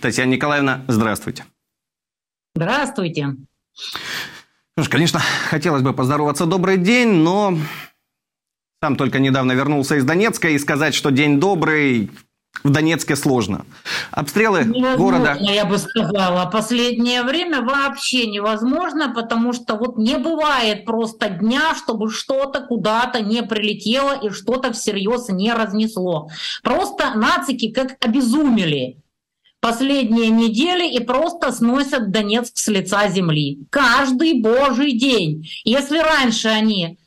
Татьяна Николаевна, здравствуйте. Здравствуйте. Ну ж, конечно, хотелось бы поздороваться. Добрый день, но сам только недавно вернулся из Донецка, и сказать, что день добрый, в Донецке сложно. Обстрелы невозможно, города... я бы сказала. Последнее время вообще невозможно, потому что вот не бывает просто дня, чтобы что-то куда-то не прилетело и что-то всерьез не разнесло. Просто нацики как обезумели последние недели и просто сносят Донецк с лица земли. Каждый божий день. Если раньше они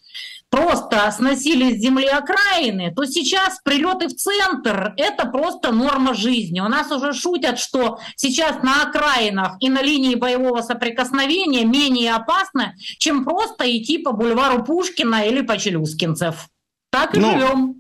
просто сносили с земли окраины, то сейчас прилеты в центр — это просто норма жизни. У нас уже шутят, что сейчас на окраинах и на линии боевого соприкосновения менее опасно, чем просто идти по бульвару Пушкина или по Челюскинцев. Так и ну, живем.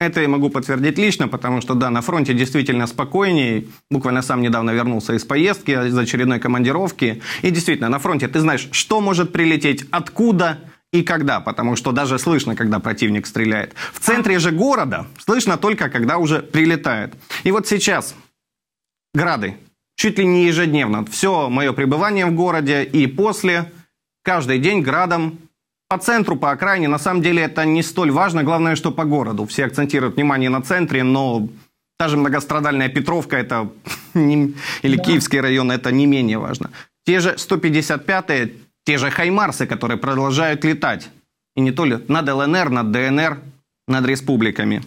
Это я могу подтвердить лично, потому что, да, на фронте действительно спокойнее. Буквально сам недавно вернулся из поездки, из очередной командировки. И действительно, на фронте ты знаешь, что может прилететь, откуда и когда, потому что даже слышно, когда противник стреляет. В центре же города слышно только, когда уже прилетает. И вот сейчас грады чуть ли не ежедневно. Все мое пребывание в городе и после, каждый день градом по центру, по окраине, на самом деле это не столь важно. Главное, что по городу. Все акцентируют внимание на центре, но та же многострадальная Петровка это не, или да. Киевский район, это не менее важно. Те же 155-е, те же Хаймарсы, которые продолжают летать. И не только над ЛНР, над ДНР, над республиками.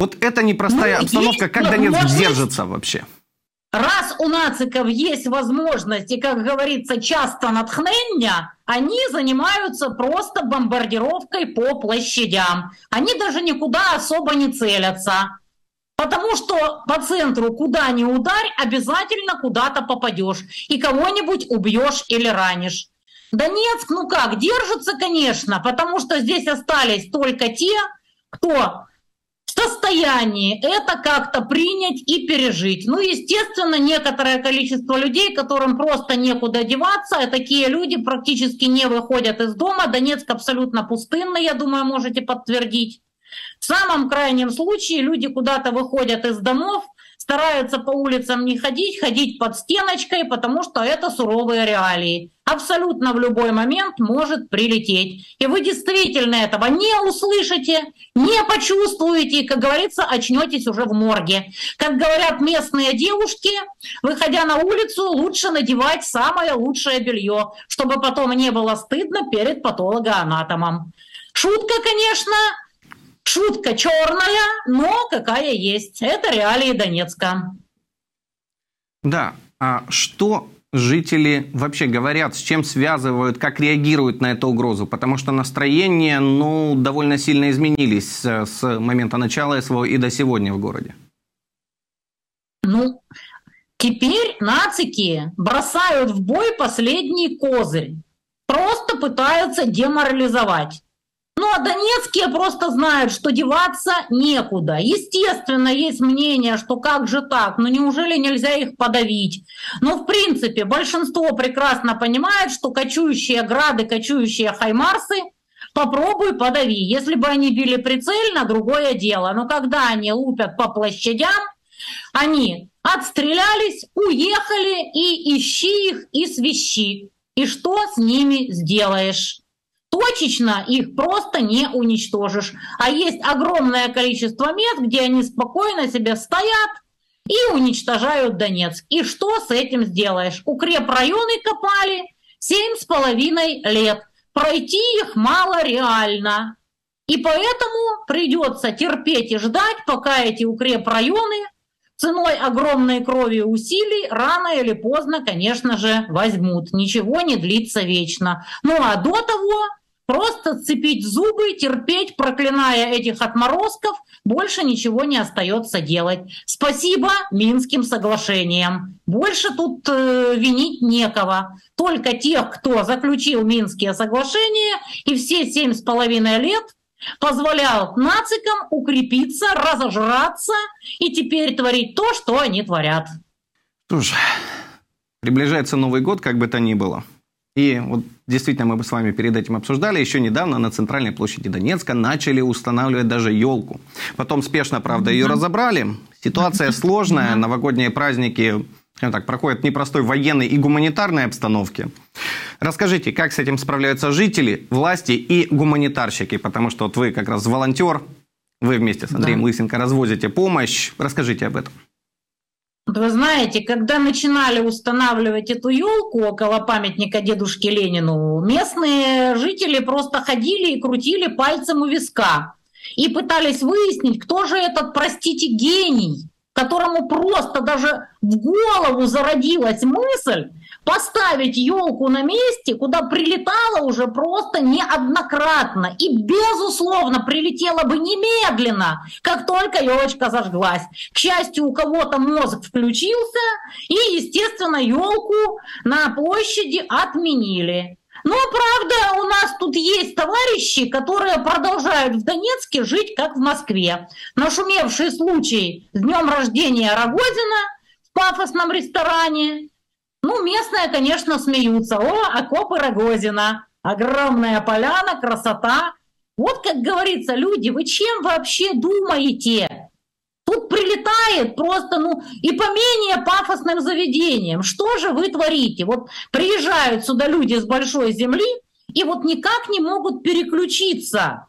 Вот это непростая ну, обстановка. Есть, как Донецк держится вообще? Раз у нациков есть возможность, и, как говорится, часто натхнення, они занимаются просто бомбардировкой по площадям. Они даже никуда особо не целятся. Потому что по центру, куда ни ударь, обязательно куда-то попадешь. И кого-нибудь убьешь или ранишь. Донецк, ну как, держится, конечно, потому что здесь остались только те, кто состоянии это как-то принять и пережить. Ну, естественно, некоторое количество людей, которым просто некуда деваться, такие люди практически не выходят из дома. Донецк абсолютно пустынный, я думаю, можете подтвердить. В самом крайнем случае люди куда-то выходят из домов, стараются по улицам не ходить, ходить под стеночкой, потому что это суровые реалии. Абсолютно в любой момент может прилететь. И вы действительно этого не услышите, не почувствуете, как говорится, очнетесь уже в морге. Как говорят местные девушки, выходя на улицу, лучше надевать самое лучшее белье, чтобы потом не было стыдно перед патологоанатомом. Шутка, конечно, Шутка черная, но какая есть. Это реалии Донецка. Да, а что жители вообще говорят, с чем связывают, как реагируют на эту угрозу? Потому что настроения, ну, довольно сильно изменились с момента начала СВО и до сегодня в городе. Ну, теперь нацики бросают в бой последний козырь. Просто пытаются деморализовать. Ну а донецкие просто знают, что деваться некуда. Естественно, есть мнение, что как же так, ну неужели нельзя их подавить? Но в принципе большинство прекрасно понимает, что кочующие грады, кочующие хаймарсы попробуй подави. Если бы они били прицельно, другое дело. Но когда они лупят по площадям, они отстрелялись, уехали и ищи их и свищи. И что с ними сделаешь? Точечно их просто не уничтожишь. А есть огромное количество мест, где они спокойно себе стоят и уничтожают Донецк. И что с этим сделаешь? Укрепрайоны копали семь с половиной лет. Пройти их мало реально. И поэтому придется терпеть и ждать, пока эти укрепрайоны ценой огромной крови и усилий рано или поздно, конечно же, возьмут. Ничего не длится вечно. Ну а до того Просто сцепить зубы, терпеть, проклиная этих отморозков, больше ничего не остается делать. Спасибо Минским соглашениям. Больше тут э, винить некого. Только тех, кто заключил Минские соглашения и все семь с половиной лет позволял нацикам укрепиться, разожраться и теперь творить то, что они творят. Что приближается Новый год, как бы то ни было. И вот действительно мы с вами перед этим обсуждали, еще недавно на центральной площади Донецка начали устанавливать даже елку. Потом спешно, правда, ее разобрали. Ситуация сложная, новогодние праздники так, проходят в непростой военной и гуманитарной обстановке. Расскажите, как с этим справляются жители, власти и гуманитарщики, потому что вот вы как раз волонтер, вы вместе с Андреем да. Лысенко развозите помощь. Расскажите об этом. Вы знаете, когда начинали устанавливать эту елку около памятника дедушке Ленину, местные жители просто ходили и крутили пальцем у виска и пытались выяснить, кто же этот, простите, гений, которому просто даже в голову зародилась мысль поставить елку на месте, куда прилетала уже просто неоднократно и, безусловно, прилетела бы немедленно, как только елочка зажглась. К счастью, у кого-то мозг включился, и, естественно, елку на площади отменили. Но, правда, у нас тут есть товарищи, которые продолжают в Донецке жить, как в Москве. Нашумевший случай с днем рождения Рогозина в пафосном ресторане ну, местные, конечно, смеются. О, окопы Рогозина, огромная поляна, красота. Вот, как говорится, люди, вы чем вообще думаете? Тут прилетает просто, ну, и по менее пафосным заведениям. Что же вы творите? Вот приезжают сюда люди с большой земли и вот никак не могут переключиться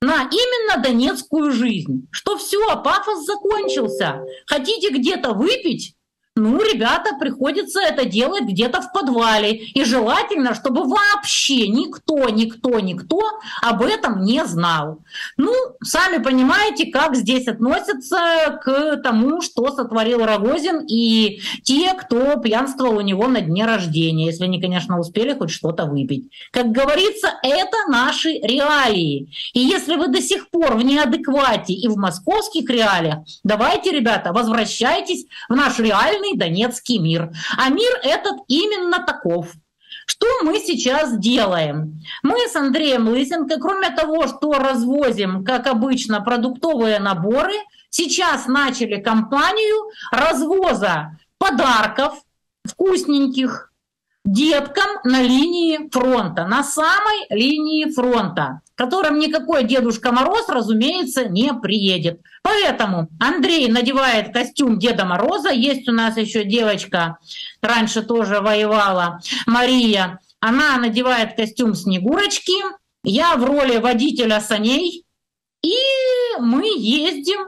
на именно донецкую жизнь. Что все, пафос закончился. Хотите где-то выпить? Ну, ребята, приходится это делать где-то в подвале. И желательно, чтобы вообще никто, никто, никто об этом не знал. Ну, сами понимаете, как здесь относятся к тому, что сотворил Рогозин и те, кто пьянствовал у него на дне рождения, если они, конечно, успели хоть что-то выпить. Как говорится, это наши реалии. И если вы до сих пор в неадеквате и в московских реалиях, давайте, ребята, возвращайтесь в наш реальный полный донецкий мир. А мир этот именно таков. Что мы сейчас делаем? Мы с Андреем Лысенко, кроме того, что развозим, как обычно, продуктовые наборы, сейчас начали кампанию развоза подарков вкусненьких деткам на линии фронта, на самой линии фронта, которым никакой Дедушка Мороз, разумеется, не приедет. Поэтому Андрей надевает костюм Деда Мороза. Есть у нас еще девочка, раньше тоже воевала, Мария. Она надевает костюм Снегурочки. Я в роли водителя саней. И мы ездим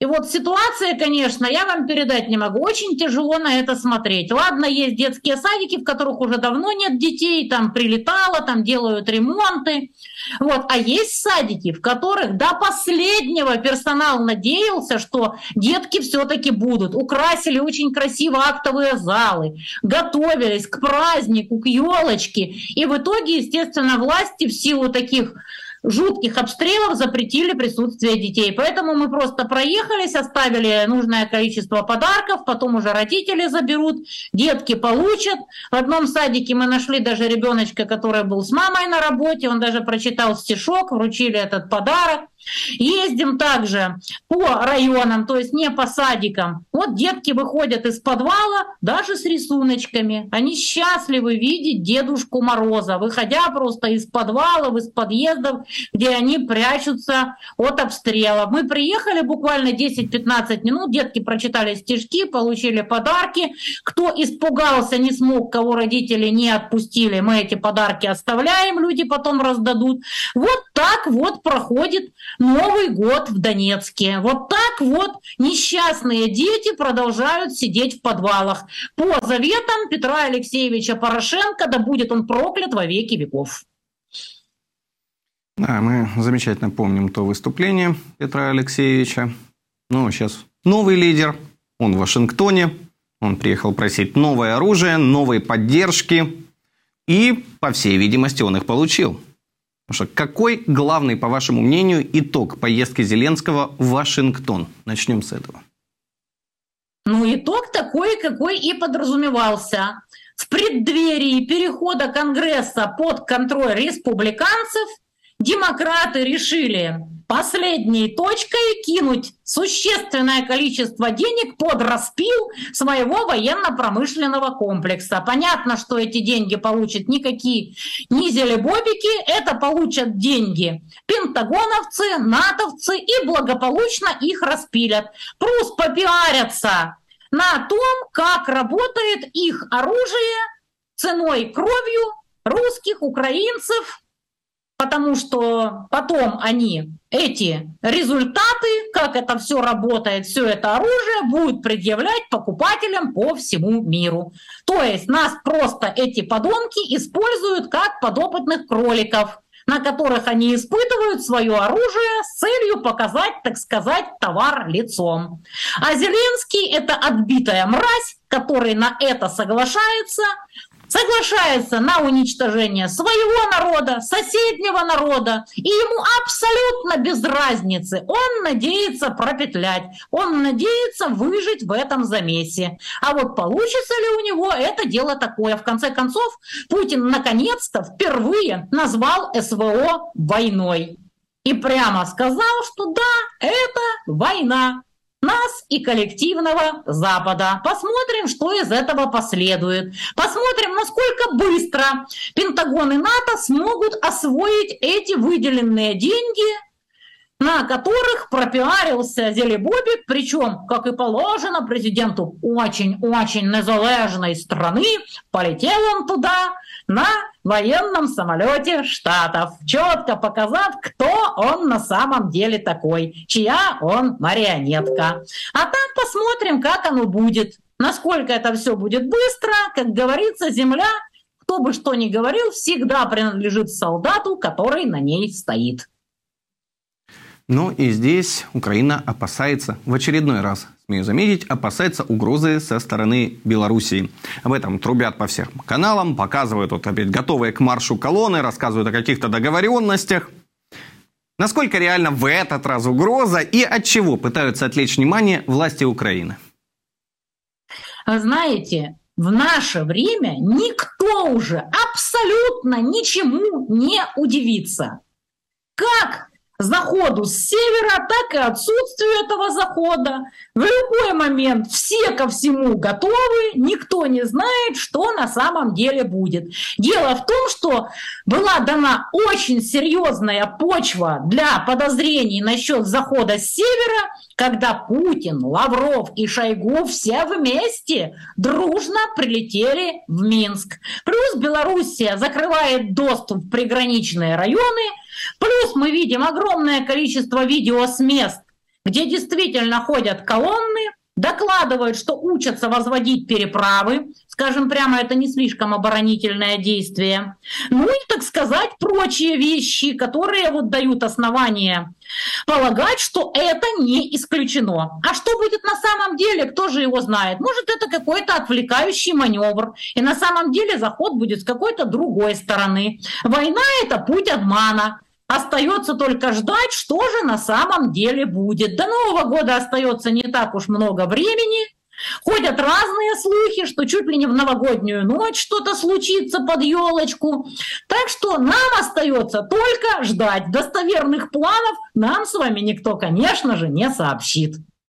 и вот ситуация, конечно, я вам передать не могу. Очень тяжело на это смотреть. Ладно, есть детские садики, в которых уже давно нет детей, там прилетало, там делают ремонты. Вот. А есть садики, в которых до последнего персонал надеялся, что детки все-таки будут. Украсили очень красиво актовые залы, готовились к празднику, к елочке. И в итоге, естественно, власти в силу таких жутких обстрелов запретили присутствие детей. Поэтому мы просто проехались, оставили нужное количество подарков, потом уже родители заберут, детки получат. В одном садике мы нашли даже ребеночка, который был с мамой на работе, он даже прочитал стишок, вручили этот подарок. Ездим также по районам, то есть не по садикам. Вот детки выходят из подвала даже с рисуночками. Они счастливы видеть Дедушку Мороза, выходя просто из подвалов, из подъездов, где они прячутся от обстрела. Мы приехали буквально 10-15 минут, детки прочитали стишки, получили подарки. Кто испугался, не смог, кого родители не отпустили, мы эти подарки оставляем, люди потом раздадут. Вот так вот проходит Новый год в Донецке. Вот так вот несчастные дети продолжают сидеть в подвалах. По заветам Петра Алексеевича Порошенко, да будет он проклят во веки веков. Да, мы замечательно помним то выступление Петра Алексеевича. Ну, сейчас новый лидер, он в Вашингтоне, он приехал просить новое оружие, новой поддержки, и, по всей видимости, он их получил. Потому что какой главный, по вашему мнению, итог поездки Зеленского в Вашингтон? Начнем с этого. Ну, итог такой, какой и подразумевался. В преддверии перехода Конгресса под контроль республиканцев демократы решили последней точкой кинуть существенное количество денег под распил своего военно-промышленного комплекса. Понятно, что эти деньги получат никакие не зелебобики, это получат деньги пентагоновцы, натовцы и благополучно их распилят. Плюс попиарятся на том, как работает их оружие ценой кровью русских, украинцев, потому что потом они эти результаты, как это все работает, все это оружие будут предъявлять покупателям по всему миру. То есть нас просто эти подонки используют как подопытных кроликов на которых они испытывают свое оружие с целью показать, так сказать, товар лицом. А Зеленский – это отбитая мразь, который на это соглашается, соглашается на уничтожение своего народа, соседнего народа, и ему абсолютно без разницы. Он надеется пропетлять, он надеется выжить в этом замесе. А вот получится ли у него это дело такое? В конце концов, Путин наконец-то впервые назвал СВО войной. И прямо сказал, что да, это война нас и коллективного Запада. Посмотрим, что из этого последует. Посмотрим, насколько быстро Пентагон и НАТО смогут освоить эти выделенные деньги на которых пропиарился Зелебобик, причем, как и положено президенту очень-очень незалежной страны, полетел он туда на военном самолете Штатов, четко показав, кто он на самом деле такой, чья он марионетка. А там посмотрим, как оно будет, насколько это все будет быстро, как говорится, земля, кто бы что ни говорил, всегда принадлежит солдату, который на ней стоит. Ну и здесь Украина опасается, в очередной раз, смею заметить, опасается угрозы со стороны Белоруссии. Об этом трубят по всем каналам, показывают вот опять готовые к маршу колонны, рассказывают о каких-то договоренностях. Насколько реально в этот раз угроза и от чего пытаются отвлечь внимание власти Украины? Знаете, в наше время никто уже абсолютно ничему не удивится. Как заходу с севера, так и отсутствию этого захода. В любой момент все ко всему готовы, никто не знает, что на самом деле будет. Дело в том, что была дана очень серьезная почва для подозрений насчет захода с севера, когда Путин, Лавров и Шойгу все вместе дружно прилетели в Минск. Плюс Белоруссия закрывает доступ в приграничные районы – мы видим огромное количество видео с мест, где действительно ходят колонны, докладывают, что учатся возводить переправы. Скажем прямо, это не слишком оборонительное действие. Ну и, так сказать, прочие вещи, которые вот дают основания полагать, что это не исключено. А что будет на самом деле, кто же его знает? Может, это какой-то отвлекающий маневр. И на самом деле заход будет с какой-то другой стороны. Война — это путь обмана. Остается только ждать, что же на самом деле будет. До Нового года остается не так уж много времени. Ходят разные слухи, что чуть ли не в новогоднюю ночь что-то случится под елочку. Так что нам остается только ждать. Достоверных планов нам с вами никто, конечно же, не сообщит.